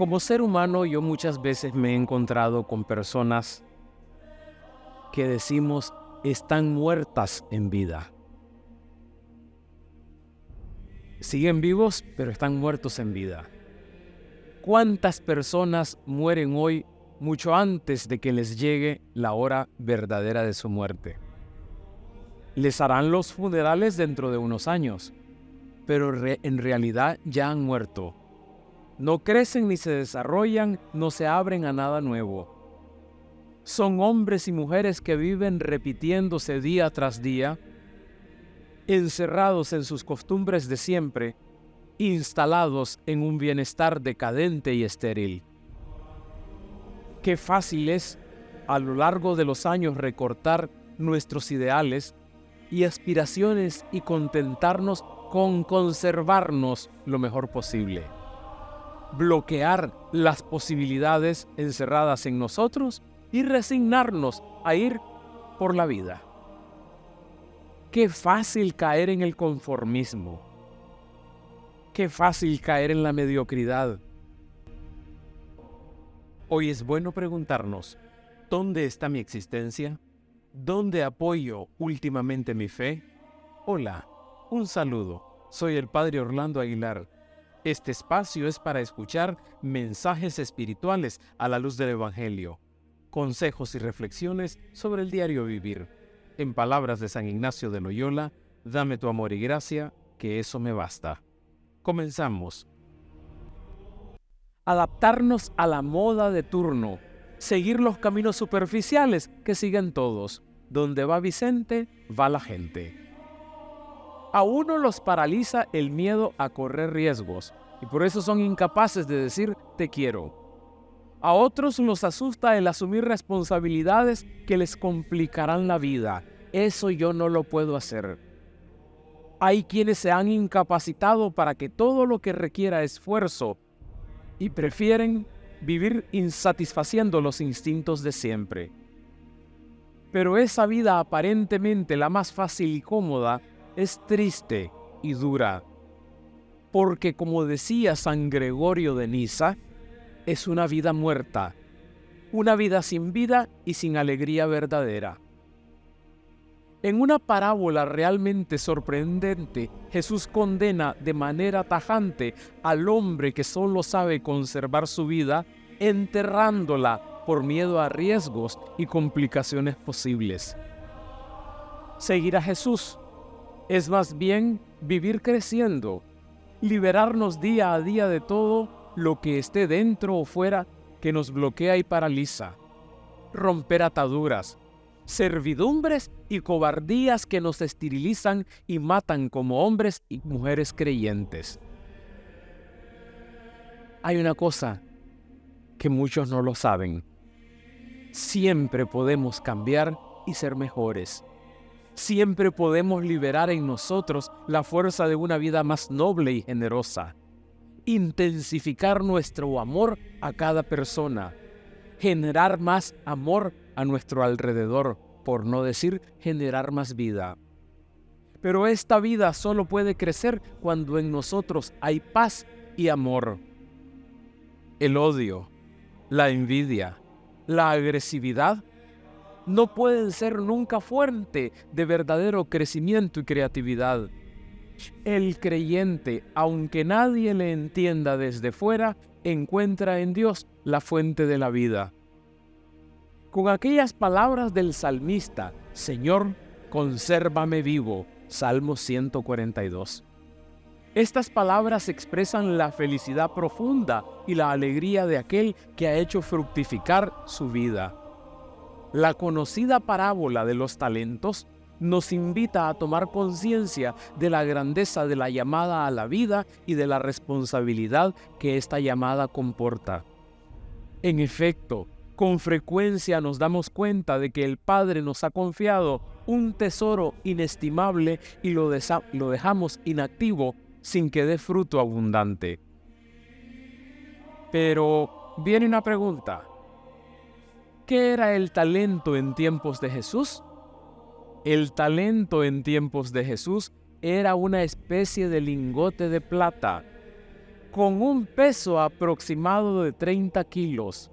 Como ser humano yo muchas veces me he encontrado con personas que decimos están muertas en vida. Siguen vivos, pero están muertos en vida. ¿Cuántas personas mueren hoy mucho antes de que les llegue la hora verdadera de su muerte? Les harán los funerales dentro de unos años, pero en realidad ya han muerto no crecen ni se desarrollan, no se abren a nada nuevo. Son hombres y mujeres que viven repitiéndose día tras día, encerrados en sus costumbres de siempre, instalados en un bienestar decadente y estéril. Qué fácil es a lo largo de los años recortar nuestros ideales y aspiraciones y contentarnos con conservarnos lo mejor posible bloquear las posibilidades encerradas en nosotros y resignarnos a ir por la vida. Qué fácil caer en el conformismo. Qué fácil caer en la mediocridad. Hoy es bueno preguntarnos, ¿dónde está mi existencia? ¿Dónde apoyo últimamente mi fe? Hola, un saludo. Soy el Padre Orlando Aguilar este espacio es para escuchar mensajes espirituales a la luz del Evangelio, consejos y reflexiones sobre el diario vivir. En palabras de San Ignacio de Loyola, dame tu amor y gracia, que eso me basta. Comenzamos. Adaptarnos a la moda de turno, seguir los caminos superficiales que siguen todos. Donde va Vicente, va la gente. A uno los paraliza el miedo a correr riesgos y por eso son incapaces de decir te quiero. A otros los asusta el asumir responsabilidades que les complicarán la vida. Eso yo no lo puedo hacer. Hay quienes se han incapacitado para que todo lo que requiera esfuerzo y prefieren vivir insatisfaciendo los instintos de siempre. Pero esa vida aparentemente la más fácil y cómoda es triste y dura, porque como decía San Gregorio de Niza, es una vida muerta, una vida sin vida y sin alegría verdadera. En una parábola realmente sorprendente, Jesús condena de manera tajante al hombre que solo sabe conservar su vida, enterrándola por miedo a riesgos y complicaciones posibles. Seguir a Jesús es más bien vivir creciendo, liberarnos día a día de todo lo que esté dentro o fuera que nos bloquea y paraliza, romper ataduras, servidumbres y cobardías que nos esterilizan y matan como hombres y mujeres creyentes. Hay una cosa que muchos no lo saben. Siempre podemos cambiar y ser mejores siempre podemos liberar en nosotros la fuerza de una vida más noble y generosa, intensificar nuestro amor a cada persona, generar más amor a nuestro alrededor, por no decir generar más vida. Pero esta vida solo puede crecer cuando en nosotros hay paz y amor. El odio, la envidia, la agresividad no pueden ser nunca fuente de verdadero crecimiento y creatividad. El creyente, aunque nadie le entienda desde fuera, encuentra en Dios la fuente de la vida. Con aquellas palabras del salmista, Señor, consérvame vivo, Salmo 142. Estas palabras expresan la felicidad profunda y la alegría de aquel que ha hecho fructificar su vida. La conocida parábola de los talentos nos invita a tomar conciencia de la grandeza de la llamada a la vida y de la responsabilidad que esta llamada comporta. En efecto, con frecuencia nos damos cuenta de que el Padre nos ha confiado un tesoro inestimable y lo, dejamos inactivo sin que dé fruto abundante. Pero viene una pregunta. ¿Qué era el talento en tiempos de Jesús? El talento en tiempos de Jesús era una especie de lingote de plata con un peso aproximado de 30 kilos.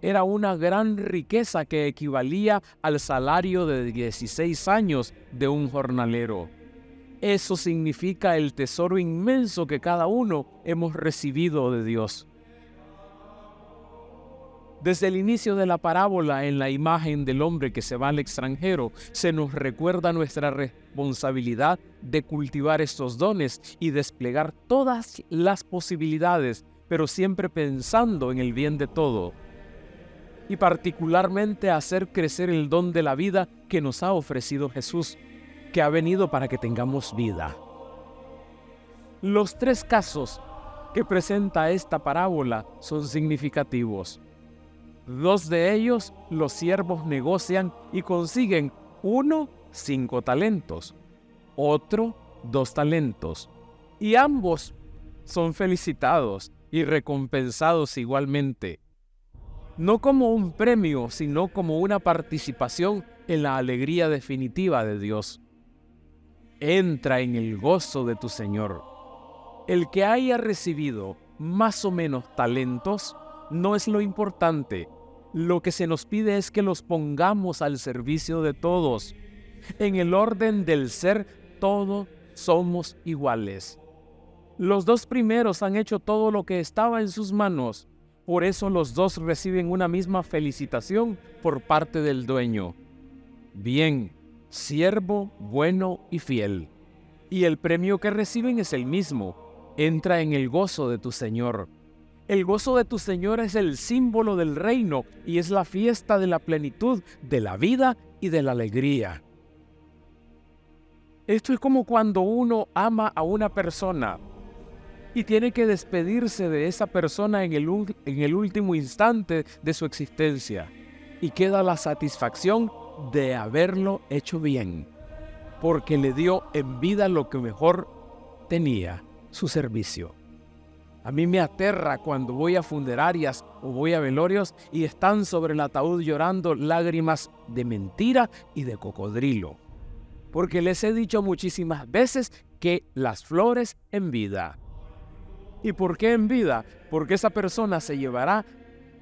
Era una gran riqueza que equivalía al salario de 16 años de un jornalero. Eso significa el tesoro inmenso que cada uno hemos recibido de Dios. Desde el inicio de la parábola en la imagen del hombre que se va al extranjero, se nos recuerda nuestra responsabilidad de cultivar estos dones y desplegar todas las posibilidades, pero siempre pensando en el bien de todo. Y particularmente hacer crecer el don de la vida que nos ha ofrecido Jesús, que ha venido para que tengamos vida. Los tres casos que presenta esta parábola son significativos. Dos de ellos los siervos negocian y consiguen uno cinco talentos, otro dos talentos, y ambos son felicitados y recompensados igualmente, no como un premio, sino como una participación en la alegría definitiva de Dios. Entra en el gozo de tu Señor. El que haya recibido más o menos talentos no es lo importante, lo que se nos pide es que los pongamos al servicio de todos. En el orden del ser, todos somos iguales. Los dos primeros han hecho todo lo que estaba en sus manos. Por eso los dos reciben una misma felicitación por parte del dueño. Bien, siervo bueno y fiel. Y el premio que reciben es el mismo. Entra en el gozo de tu Señor. El gozo de tu Señor es el símbolo del reino y es la fiesta de la plenitud de la vida y de la alegría. Esto es como cuando uno ama a una persona y tiene que despedirse de esa persona en el, en el último instante de su existencia y queda la satisfacción de haberlo hecho bien, porque le dio en vida lo que mejor tenía, su servicio. A mí me aterra cuando voy a funerarias o voy a velorios y están sobre el ataúd llorando lágrimas de mentira y de cocodrilo. Porque les he dicho muchísimas veces que las flores en vida. ¿Y por qué en vida? Porque esa persona se llevará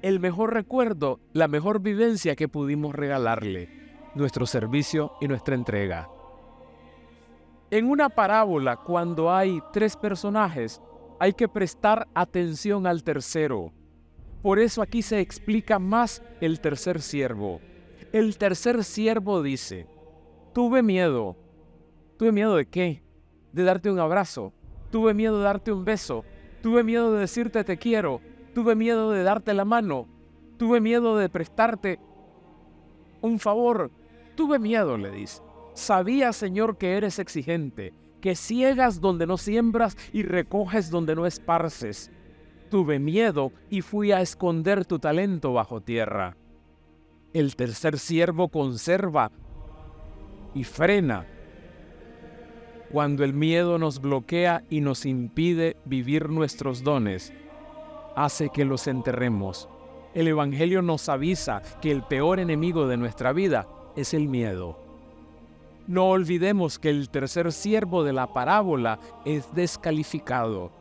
el mejor recuerdo, la mejor vivencia que pudimos regalarle, nuestro servicio y nuestra entrega. En una parábola, cuando hay tres personajes, hay que prestar atención al tercero. Por eso aquí se explica más el tercer siervo. El tercer siervo dice, tuve miedo. ¿Tuve miedo de qué? De darte un abrazo. Tuve miedo de darte un beso. Tuve miedo de decirte te quiero. Tuve miedo de darte la mano. Tuve miedo de prestarte un favor. Tuve miedo, le dice. Sabía, Señor, que eres exigente, que ciegas donde no siembras y recoges donde no esparces. Tuve miedo y fui a esconder tu talento bajo tierra. El tercer siervo conserva y frena cuando el miedo nos bloquea y nos impide vivir nuestros dones, hace que los enterremos. El Evangelio nos avisa que el peor enemigo de nuestra vida es el miedo. No olvidemos que el tercer siervo de la parábola es descalificado,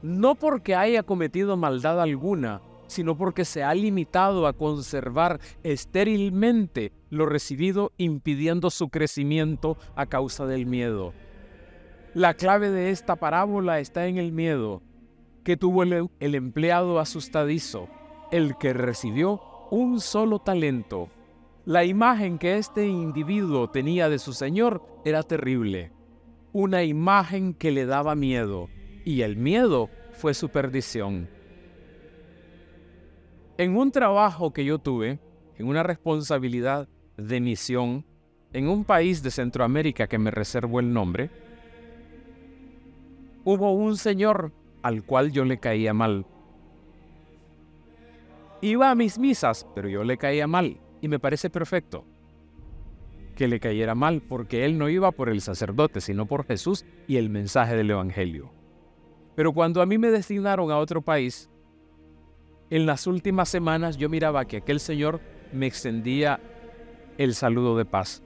no porque haya cometido maldad alguna, sino porque se ha limitado a conservar estérilmente lo recibido impidiendo su crecimiento a causa del miedo. La clave de esta parábola está en el miedo que tuvo el, empleado asustadizo, el que recibió un solo talento la imagen que este individuo tenía de su Señor era terrible, una imagen que le daba miedo, y el miedo fue su perdición. En un trabajo que yo tuve, en una responsabilidad de misión, en un país de Centroamérica que me reservo el nombre, hubo un señor al cual yo le caía mal. Iba a mis misas, pero yo le caía mal y me parece perfecto que le cayera mal porque él no iba por el sacerdote, sino por Jesús y el mensaje del Evangelio. Pero cuando a mí me destinaron a otro país, en las últimas semanas yo miraba que aquel Señor me extendía el saludo de paz.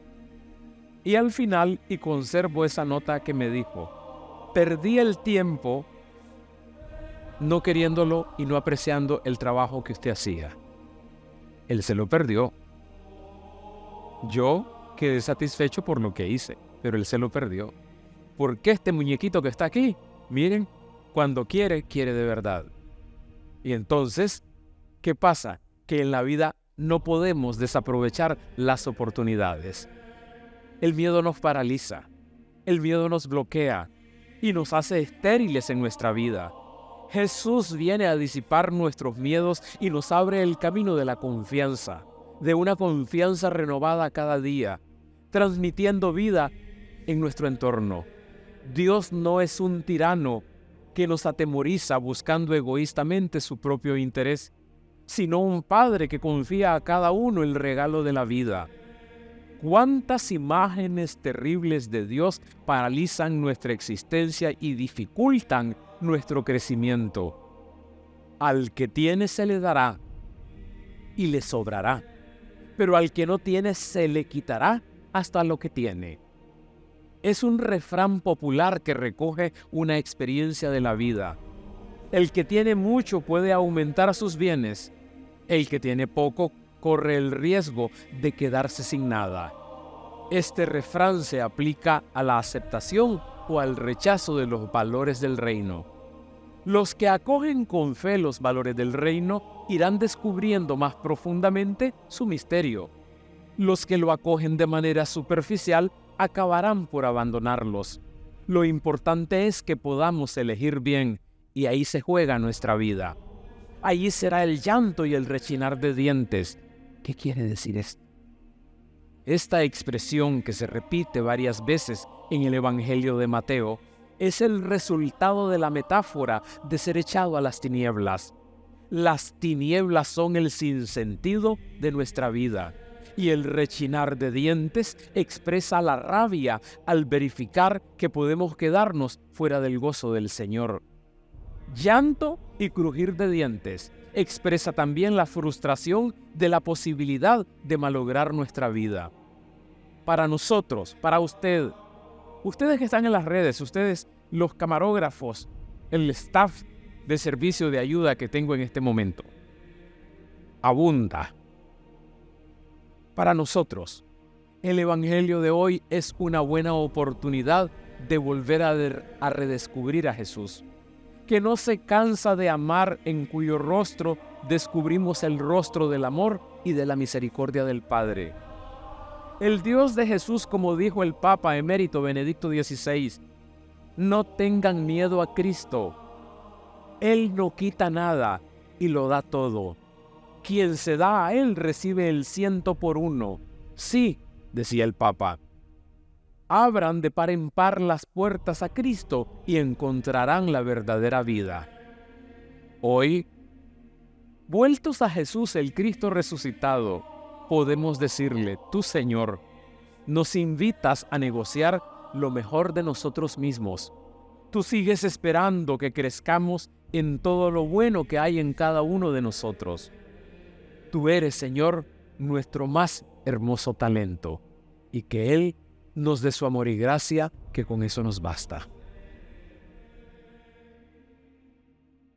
Y al final, y conservo esa nota que me dijo, perdí el tiempo no queriéndolo y no apreciando el trabajo que usted hacía. Él se lo perdió. Yo quedé satisfecho por lo que hice, pero él se lo perdió. ¿Por qué este muñequito que está aquí? Miren, cuando quiere, quiere de verdad. Y entonces, ¿qué pasa? Que en la vida no podemos desaprovechar las oportunidades. El miedo nos paraliza, el miedo nos bloquea y nos hace estériles en nuestra vida. Jesús viene a disipar nuestros miedos y nos abre el camino de la confianza, de una confianza renovada cada día, transmitiendo vida en nuestro entorno. Dios no es un tirano que nos atemoriza buscando egoístamente su propio interés, sino un Padre que confía a cada uno el regalo de la vida. ¿Cuántas imágenes terribles de Dios paralizan nuestra existencia y dificultan nuestro crecimiento? Al que tiene se le dará y le sobrará, pero al que no tiene se le quitará hasta lo que tiene. Es un refrán popular que recoge una experiencia de la vida. El que tiene mucho puede aumentar sus bienes, el que tiene poco corre el riesgo de quedarse sin nada. Este refrán se aplica a la aceptación o al rechazo de los valores del reino. Los que acogen con fe los valores del reino irán descubriendo más profundamente su misterio. Los que lo acogen de manera superficial acabarán por abandonarlos. Lo importante es que podamos elegir bien y ahí se juega nuestra vida. Allí será el llanto y el rechinar de dientes. ¿Qué quiere decir esto? Esta expresión que se repite varias veces en el Evangelio de Mateo es el resultado de la metáfora de ser echado a las tinieblas. Las tinieblas son el sinsentido de nuestra vida y el rechinar de dientes expresa la rabia al verificar que podemos quedarnos fuera del gozo del Señor. Llanto y crujir de dientes expresa también la frustración de la posibilidad de malograr nuestra vida. Para nosotros, para usted, ustedes que están en las redes, ustedes los camarógrafos, el staff de servicio de ayuda que tengo en este momento, abunda. Para nosotros, el Evangelio de hoy es una buena oportunidad de volver a, a redescubrir a Jesús que no se cansa de amar, en cuyo rostro descubrimos el rostro del amor y de la misericordia del Padre. El Dios de Jesús, como dijo el Papa emérito Benedicto XVI, no tengan miedo a Cristo. Él no quita nada y lo da todo. Quien se da a Él recibe el ciento por uno. Sí, decía el Papa, abran de par en par las puertas a Cristo y encontrarán la verdadera vida. Hoy, vueltos a Jesús el Cristo resucitado, podemos decirle, tú Señor, nos invitas a negociar lo mejor de nosotros mismos. Tú sigues esperando que crezcamos en todo lo bueno que hay en cada uno de nosotros. Tú eres, Señor, nuestro más hermoso talento, y que Él nos dé su amor y gracia, que con eso nos basta.